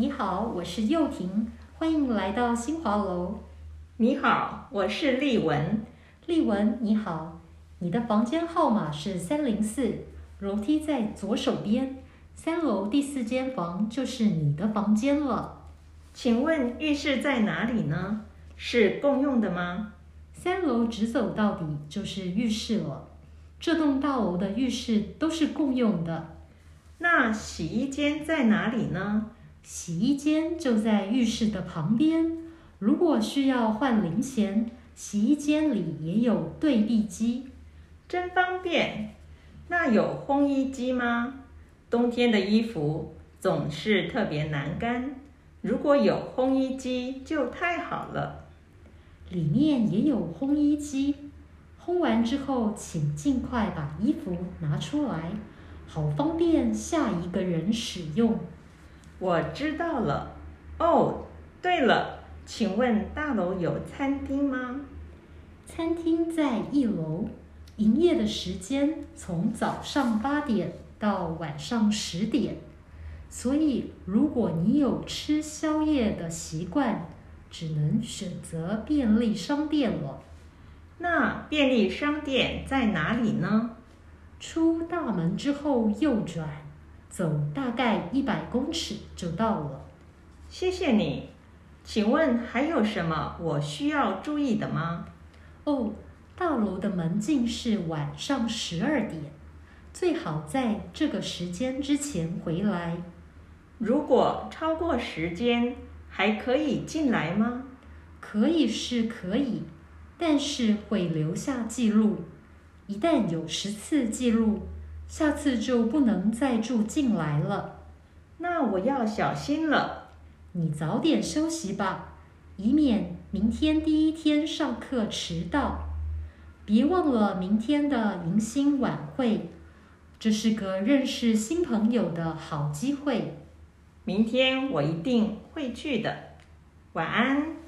你好，我是幼婷，欢迎来到新华楼。你好，我是丽文。丽文，你好，你的房间号码是三零四，楼梯在左手边，三楼第四间房就是你的房间了。请问浴室在哪里呢？是共用的吗？三楼直走到底就是浴室了。这栋大楼的浴室都是共用的。那洗衣间在哪里呢？洗衣间就在浴室的旁边。如果需要换零钱，洗衣间里也有对币机，真方便。那有烘衣机吗？冬天的衣服总是特别难干，如果有烘衣机就太好了。里面也有烘衣机，烘完之后请尽快把衣服拿出来，好方便下一个人使用。我知道了。哦，对了，请问大楼有餐厅吗？餐厅在一楼，营业的时间从早上八点到晚上十点，所以如果你有吃宵夜的习惯，只能选择便利商店了。那便利商店在哪里呢？出大门之后右转。走大概一百公尺就到了。谢谢你，请问还有什么我需要注意的吗？哦，大楼的门禁是晚上十二点，最好在这个时间之前回来。如果超过时间，还可以进来吗？可以是可以，但是会留下记录。一旦有十次记录。下次就不能再住进来了，那我要小心了。你早点休息吧，以免明天第一天上课迟到。别忘了明天的迎新晚会，这是个认识新朋友的好机会。明天我一定会去的。晚安。